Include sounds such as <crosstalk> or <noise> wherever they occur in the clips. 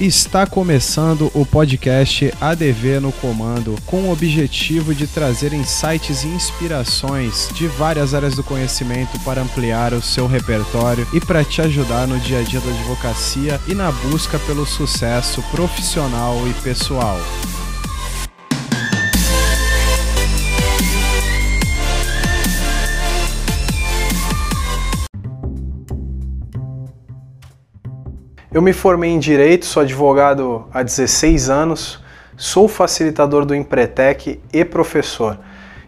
Está começando o podcast ADV no Comando, com o objetivo de trazer insights e inspirações de várias áreas do conhecimento para ampliar o seu repertório e para te ajudar no dia a dia da advocacia e na busca pelo sucesso profissional e pessoal. Eu me formei em Direito, sou advogado há 16 anos, sou facilitador do Empretec e professor.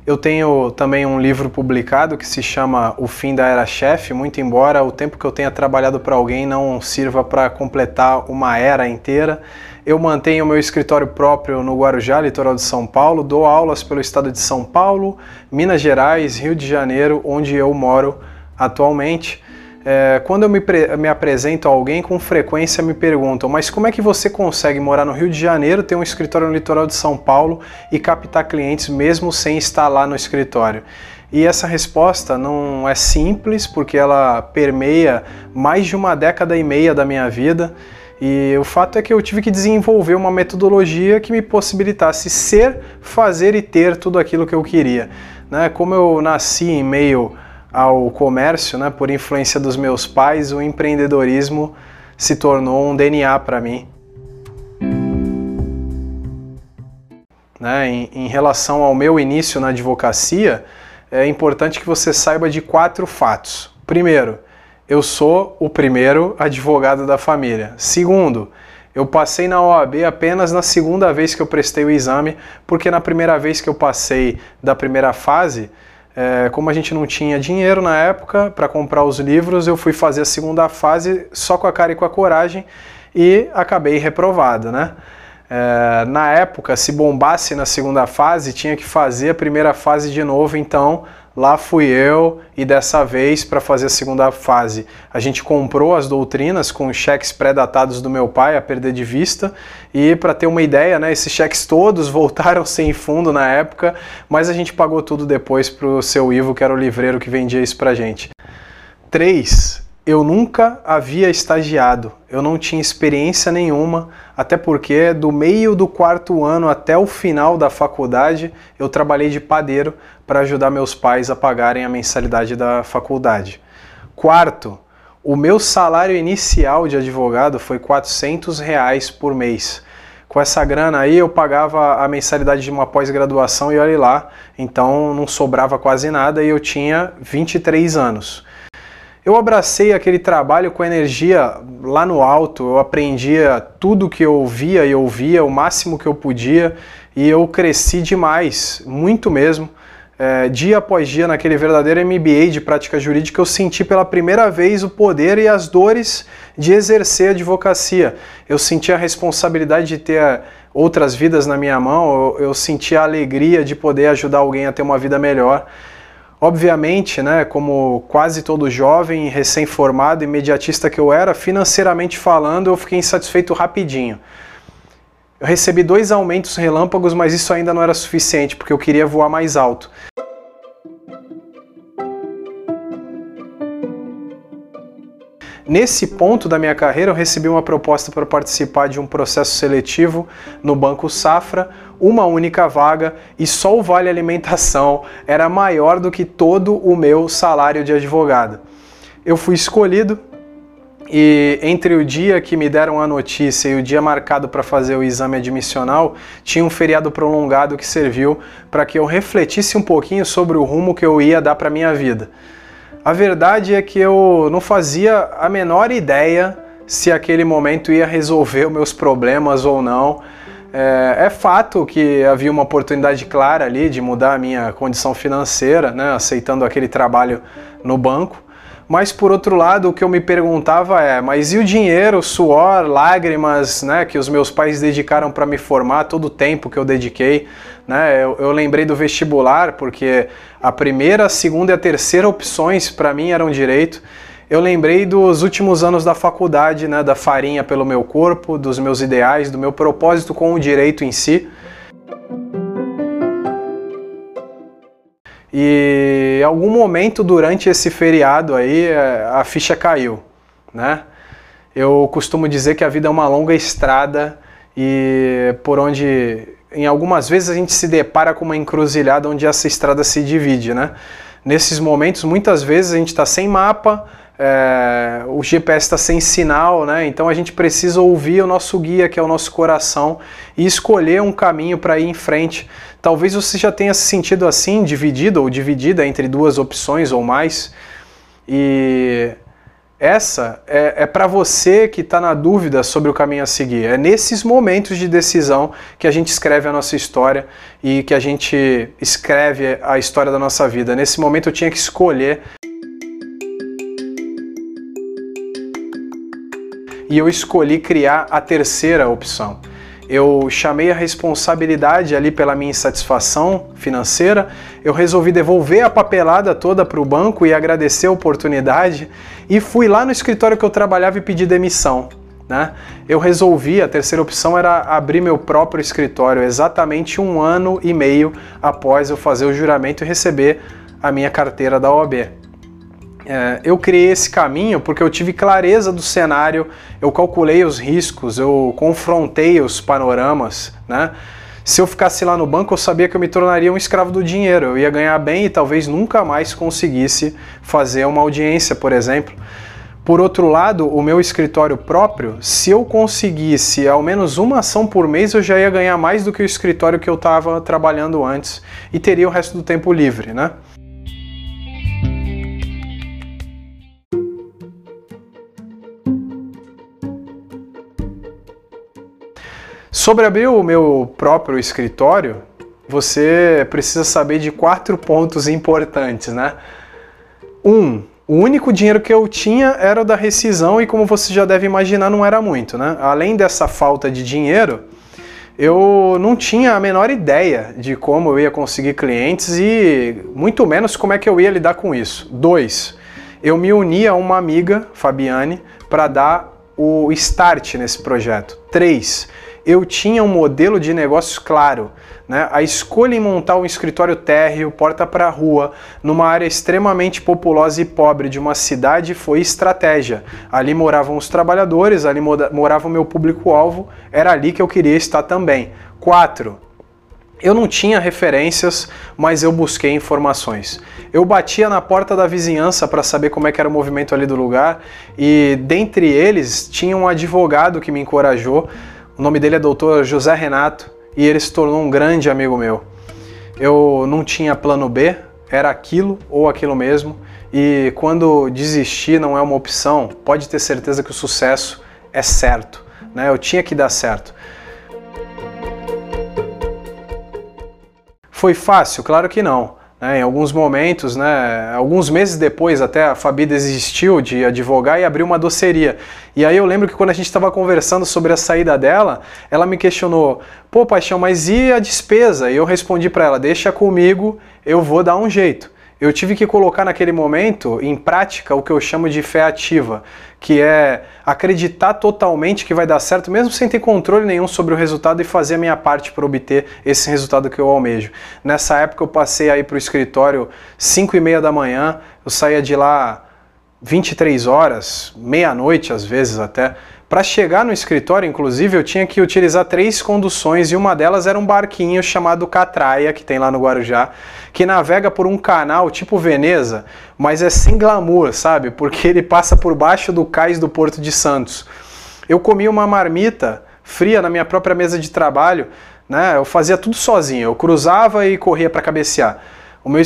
Eu tenho também um livro publicado que se chama O Fim da Era Chefe, muito embora o tempo que eu tenha trabalhado para alguém não sirva para completar uma era inteira. Eu mantenho meu escritório próprio no Guarujá, litoral de São Paulo, dou aulas pelo estado de São Paulo, Minas Gerais, Rio de Janeiro, onde eu moro atualmente. É, quando eu me, me, apresento a alguém, com frequência me perguntam: mas como é que você consegue morar no Rio de Janeiro, ter um escritório no litoral de São Paulo e captar clientes mesmo sem estar lá no escritório? E essa resposta não é simples, porque ela permeia mais de uma década e meia da minha vida. E o fato é que eu tive que desenvolver uma metodologia que me possibilitasse ser, fazer e ter tudo aquilo que eu queria. Né? Como eu nasci em meio ao comércio, né, por influência dos meus pais, o empreendedorismo se tornou um DNA para mim. Né, em, em relação ao meu início na advocacia, é importante que você saiba de quatro fatos. Primeiro, eu sou o primeiro advogado da família. Segundo, eu passei na OAB apenas na segunda vez que eu prestei o exame, porque na primeira vez que eu passei da primeira fase, é, como a gente não tinha dinheiro na época para comprar os livros, eu fui fazer a segunda fase só com a cara e com a coragem e acabei reprovado, né? É, na época, se bombasse na segunda fase, tinha que fazer a primeira fase de novo, então Lá fui eu e dessa vez para fazer a segunda fase. A gente comprou as doutrinas com cheques pré-datados do meu pai a perder de vista e para ter uma ideia, né, esses cheques todos <laughs> voltaram sem fundo na época, mas a gente pagou tudo depois para o seu Ivo, que era o livreiro que vendia isso para gente. 3 eu nunca havia estagiado, eu não tinha experiência nenhuma, até porque do meio do quarto ano até o final da faculdade eu trabalhei de padeiro para ajudar meus pais a pagarem a mensalidade da faculdade. Quarto, o meu salário inicial de advogado foi 400 reais por mês. Com essa grana aí eu pagava a mensalidade de uma pós-graduação e olha lá, então não sobrava quase nada e eu tinha 23 anos. Eu abracei aquele trabalho com energia lá no alto, eu aprendia tudo que eu via e ouvia, o máximo que eu podia, e eu cresci demais, muito mesmo. É, dia após dia, naquele verdadeiro MBA de prática jurídica, eu senti pela primeira vez o poder e as dores de exercer a advocacia. Eu senti a responsabilidade de ter outras vidas na minha mão, eu, eu senti a alegria de poder ajudar alguém a ter uma vida melhor. Obviamente, né, como quase todo jovem, recém-formado, imediatista que eu era, financeiramente falando, eu fiquei insatisfeito rapidinho. Eu recebi dois aumentos relâmpagos, mas isso ainda não era suficiente, porque eu queria voar mais alto. Nesse ponto da minha carreira, eu recebi uma proposta para participar de um processo seletivo no Banco Safra, uma única vaga e só o vale alimentação era maior do que todo o meu salário de advogado. Eu fui escolhido e entre o dia que me deram a notícia e o dia marcado para fazer o exame admissional, tinha um feriado prolongado que serviu para que eu refletisse um pouquinho sobre o rumo que eu ia dar para minha vida. A verdade é que eu não fazia a menor ideia se aquele momento ia resolver os meus problemas ou não. É, é, fato que havia uma oportunidade clara ali de mudar a minha condição financeira, né, aceitando aquele trabalho no banco. Mas por outro lado, o que eu me perguntava é: mas e o dinheiro, suor, lágrimas, né, que os meus pais dedicaram para me formar, todo o tempo que eu dediquei? Né? Eu, eu, lembrei do vestibular, porque a primeira, a segunda e a terceira opções para mim eram direito. Eu lembrei dos últimos anos da faculdade, né, da farinha pelo meu corpo, dos meus ideais, do meu propósito com o direito em si. E em algum momento durante esse feriado aí, é, a ficha caiu, né? Eu costumo dizer que a vida é uma longa estrada e por onde em algumas vezes a gente se depara com uma encruzilhada onde essa estrada se divide, né? Nesses momentos, muitas vezes a gente está sem mapa, é, o GPS está sem sinal, né? Então a gente precisa ouvir o nosso guia, que é o nosso coração, e escolher um caminho para ir em frente. Talvez você já tenha se sentido assim, dividido ou dividida entre duas opções ou mais. E essa é, é para você que está na dúvida sobre o caminho a seguir. É nesses momentos de decisão que a gente escreve a nossa história e que a gente escreve a história da nossa vida. Nesse momento eu tinha que escolher. E eu escolhi criar a terceira opção eu chamei a responsabilidade ali pela minha insatisfação financeira, eu resolvi devolver a papelada toda para o banco e agradecer a oportunidade e fui lá no escritório que eu trabalhava e pedi demissão. Né? Eu resolvi, a terceira opção era abrir meu próprio escritório exatamente um ano e meio após eu fazer o juramento e receber a minha carteira da OAB. É, eu criei esse caminho porque eu tive clareza do cenário, eu calculei os riscos, eu confrontei os panoramas, né? Se eu ficasse lá no banco, eu sabia que eu me tornaria um escravo do dinheiro. Eu ia ganhar bem e talvez nunca mais conseguisse fazer uma audiência, por exemplo. Por outro lado, o meu escritório próprio, se eu conseguisse ao menos uma ação por mês, eu já ia ganhar mais do que o escritório que eu estava trabalhando antes e teria o resto do tempo livre, né? Sobre abrir o meu próprio escritório, você precisa saber de quatro pontos importantes, né? Um, o único dinheiro que eu tinha era o da rescisão e como você já deve imaginar, não era muito, né? Além dessa falta de dinheiro, eu não tinha a menor ideia de como eu ia conseguir clientes e muito menos como é que eu ia lidar com isso. Dois, eu me uni a uma amiga, Fabiane, para dar o start nesse projeto. Três, eu tinha um modelo de negócios claro. Né? A escolha em montar um escritório térreo, porta para rua, numa área extremamente populosa e pobre de uma cidade foi estratégia. Ali moravam os trabalhadores, ali morava o meu público-alvo, era ali que eu queria estar também. 4. Eu não tinha referências, mas eu busquei informações. Eu batia na porta da vizinhança para saber como é que era o movimento ali do lugar e dentre eles tinha um advogado que me encorajou o nome dele é Dr. José Renato e ele se tornou um grande amigo meu. Eu não tinha plano B, era aquilo ou aquilo mesmo, e quando desistir não é uma opção, pode ter certeza que o sucesso é certo. Né? Eu tinha que dar certo. Foi fácil? Claro que não. Né, em alguns momentos, né, alguns meses depois, até a Fabi desistiu de advogar e abriu uma doceria. E aí eu lembro que quando a gente estava conversando sobre a saída dela, ela me questionou: pô, paixão, mas e a despesa? E eu respondi para ela: deixa comigo, eu vou dar um jeito eu tive que colocar naquele momento em prática o que eu chamo de fé ativa, que é acreditar totalmente que vai dar certo, mesmo sem ter controle nenhum sobre o resultado e fazer a minha parte para obter esse resultado que eu almejo. Nessa época eu passei aí para o escritório 5 e meia da manhã, eu saía de lá 23 horas, meia-noite às vezes até, para chegar no escritório, inclusive, eu tinha que utilizar três conduções e uma delas era um barquinho chamado Catraia, que tem lá no Guarujá, que navega por um canal tipo Veneza, mas é sem glamour, sabe? Porque ele passa por baixo do cais do Porto de Santos. Eu comia uma marmita fria na minha própria mesa de trabalho, né? Eu fazia tudo sozinho, eu cruzava e corria para cabecear. O meu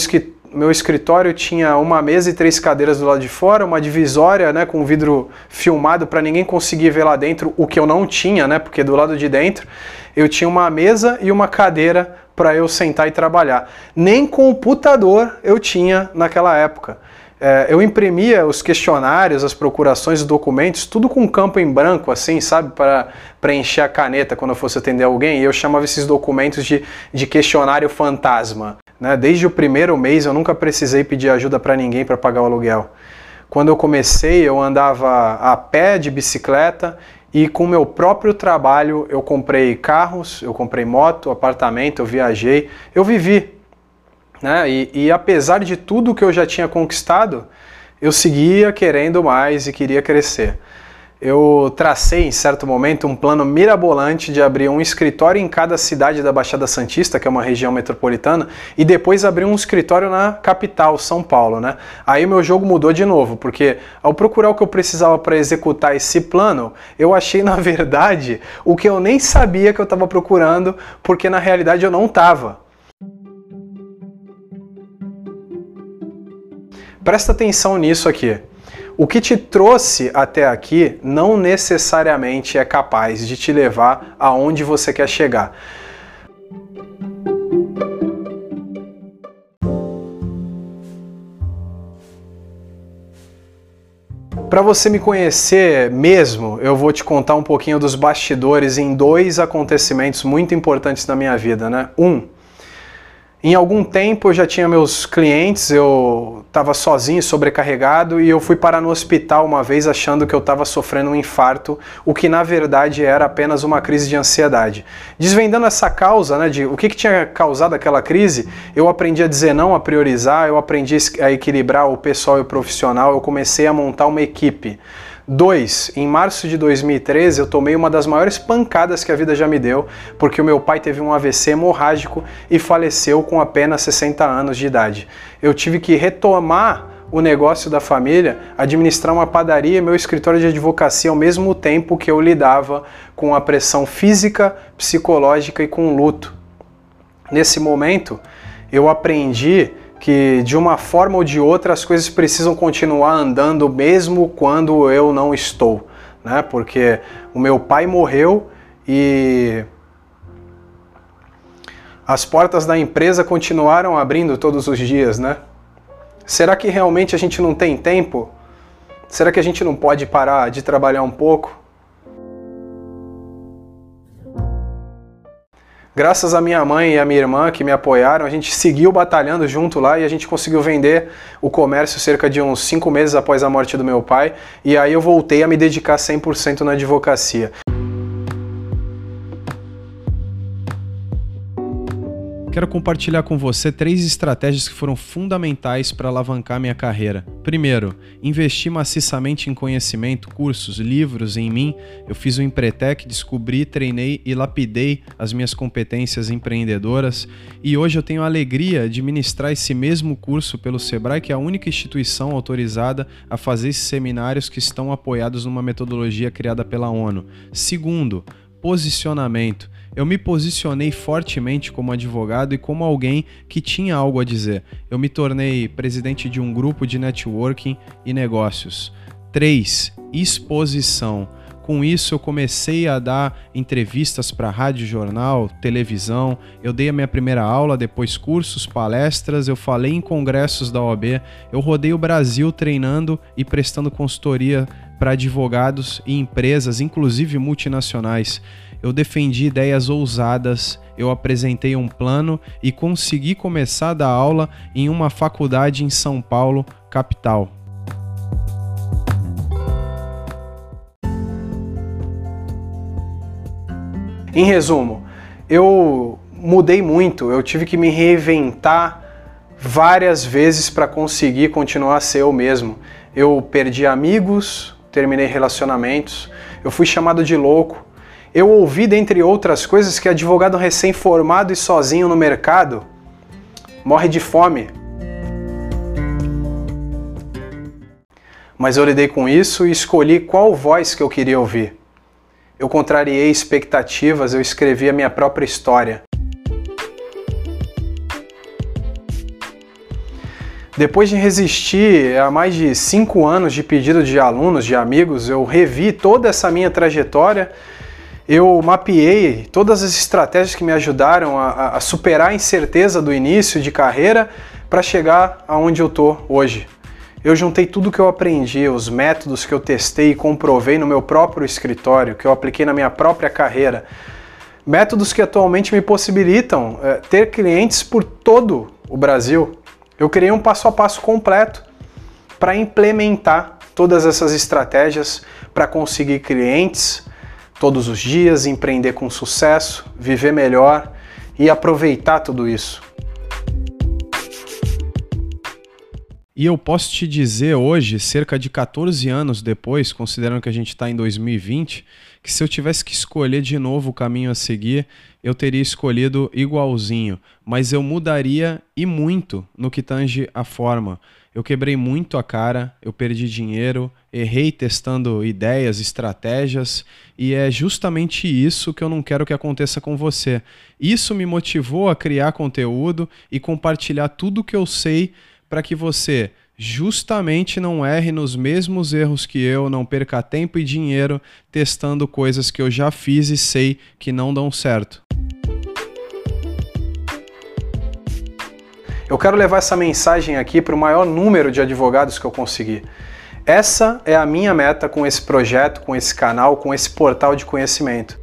meu escritório tinha uma mesa e três cadeiras do lado de fora, uma divisória, né, com vidro filmado para ninguém conseguir ver lá dentro, o que eu não tinha, né, porque do lado de dentro eu tinha uma mesa e uma cadeira para eu sentar e trabalhar. Nem computador eu tinha naquela época. É, eu imprimia os questionários, as procurações, os documentos, tudo com campo em branco, assim, sabe, para preencher a caneta quando eu fosse atender alguém. E eu chamava esses documentos de, de questionário fantasma. Né? Desde o primeiro mês eu nunca precisei pedir ajuda para ninguém para pagar o aluguel. Quando eu comecei, eu andava a pé de bicicleta e com meu próprio trabalho eu comprei carros, eu comprei moto, apartamento, eu viajei, eu vivi. Né? E, e apesar de tudo que eu já tinha conquistado, eu seguia querendo mais e queria crescer. Eu tracei em certo momento um plano mirabolante de abrir um escritório em cada cidade da Baixada Santista, que é uma região metropolitana, e depois abrir um escritório na capital, São Paulo, né? Aí meu jogo mudou de novo, porque ao procurar o que eu precisava para executar esse plano, eu achei <laughs> na verdade o que eu nem sabia que eu estava procurando, porque na realidade eu não estava. Presta atenção nisso aqui. O que te trouxe até aqui não necessariamente é capaz de te levar aonde você quer chegar. Para você me conhecer mesmo, eu vou te contar um pouquinho dos bastidores em dois acontecimentos muito importantes na minha vida, né? Um, em algum tempo eu já tinha meus clientes, eu estava sozinho, sobrecarregado e eu fui parar no hospital uma vez achando que eu estava sofrendo um infarto, o que na verdade era apenas uma crise de ansiedade. Desvendando essa causa, né, de o que, que tinha causado aquela crise, eu aprendi a dizer não, a priorizar, eu aprendi a equilibrar o pessoal e o profissional, eu comecei a montar uma equipe. Dois, em março de 2013 eu tomei uma das maiores pancadas que a vida já me deu, porque o meu pai teve um AVC hemorrágico e faleceu com apenas 60 anos de idade. Eu tive que retomar o negócio da família, administrar uma padaria e meu escritório de advocacia ao mesmo tempo que eu lidava com a pressão física, psicológica e com o luto. Nesse momento, eu aprendi que de uma forma ou de outra as coisas precisam continuar andando mesmo quando eu não estou, né? Porque o meu pai morreu e as portas da empresa continuaram abrindo todos os dias, né? Será que realmente a gente não tem tempo? Será que a gente não pode parar de trabalhar um pouco? Graças a minha mãe e a minha irmã que me apoiaram, a gente seguiu batalhando junto lá e a gente conseguiu vender o comércio cerca de uns cinco meses após a morte do meu pai. E aí eu voltei a me dedicar 100% na advocacia. Quero compartilhar com você três estratégias que foram fundamentais para alavancar minha carreira. Primeiro, investi maciçamente em conhecimento, cursos, livros em mim. Eu fiz o Empretec, descobri, treinei e lapidei as minhas competências empreendedoras e hoje eu tenho a alegria de ministrar esse mesmo curso pelo Sebrae, que é a única instituição autorizada a fazer esses seminários que estão apoiados numa metodologia criada pela ONU. Segundo, posicionamento. Eu me posicionei fortemente como advogado e como alguém que tinha algo a dizer. Eu me tornei presidente de um grupo de networking e negócios. 3. Exposição. Com isso, eu comecei a dar entrevistas para rádio, jornal, televisão. Eu dei a minha primeira aula, depois cursos, palestras. Eu falei em congressos da OAB. Eu rodei o Brasil treinando e prestando consultoria para advogados e empresas, inclusive multinacionais eu defendi ideias ousadas, eu apresentei um plano e consegui começar a dar aula em uma faculdade em São Paulo, capital. Em resumo, eu mudei muito, eu tive que me reinventar várias vezes para conseguir continuar a ser eu mesmo. Eu perdi amigos, terminei relacionamentos, eu fui chamado de louco, eu ouvi, dentre outras coisas, que advogado recém-formado e sozinho no mercado morre de fome. Mas eu lidei com isso e escolhi qual voz que eu queria ouvir. Eu contrariei expectativas, eu escrevi a minha própria história. Depois de resistir a mais de cinco anos de pedido de alunos, de amigos, eu revi toda essa minha trajetória eu mapeei todas as estratégias que me ajudaram a, a superar a incerteza do início de carreira para chegar aonde eu tô hoje. Eu juntei tudo que eu aprendi, os métodos que eu testei e comprovei no meu próprio escritório, que eu apliquei na minha própria carreira. Métodos que atualmente me possibilitam é, ter clientes por todo o Brasil. Eu criei um passo a passo completo para implementar todas essas estratégias para conseguir clientes, todos os dias, empreender com sucesso, viver melhor e aproveitar tudo isso. E eu posso te dizer hoje, cerca de 14 anos depois, considerando que a gente está em 2020, que se eu tivesse que escolher de novo o caminho a seguir, eu teria escolhido igualzinho, mas eu mudaria e muito no que tange a forma. Eu quebrei muito a cara, eu perdi dinheiro, errei testando ideias, estratégias, e é justamente isso que eu não quero que aconteça com você. Isso me motivou a criar conteúdo e compartilhar tudo que eu sei para que você justamente não erre nos mesmos erros que eu, não perca tempo e dinheiro testando coisas que eu já fiz e sei que não dão certo. Eu quero levar essa mensagem aqui para o maior número de advogados que eu conseguir. Essa é a minha meta com esse projeto, com esse canal, com esse portal de conhecimento.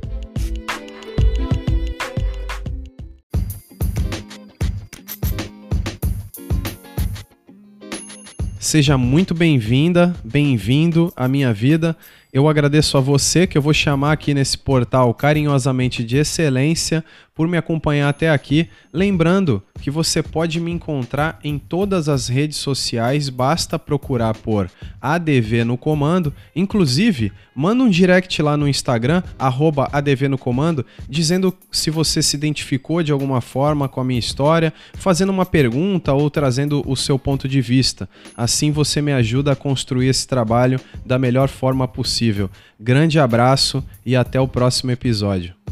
Seja muito bem-vinda, bem-vindo à minha vida. Eu agradeço a você que eu vou chamar aqui nesse portal carinhosamente de excelência por me acompanhar até aqui. Lembrando que você pode me encontrar em todas as redes sociais, basta procurar por ADV no comando. Inclusive, manda um direct lá no Instagram, ADV no comando, dizendo se você se identificou de alguma forma com a minha história, fazendo uma pergunta ou trazendo o seu ponto de vista. Assim você me ajuda a construir esse trabalho da melhor forma possível. Grande abraço e até o próximo episódio.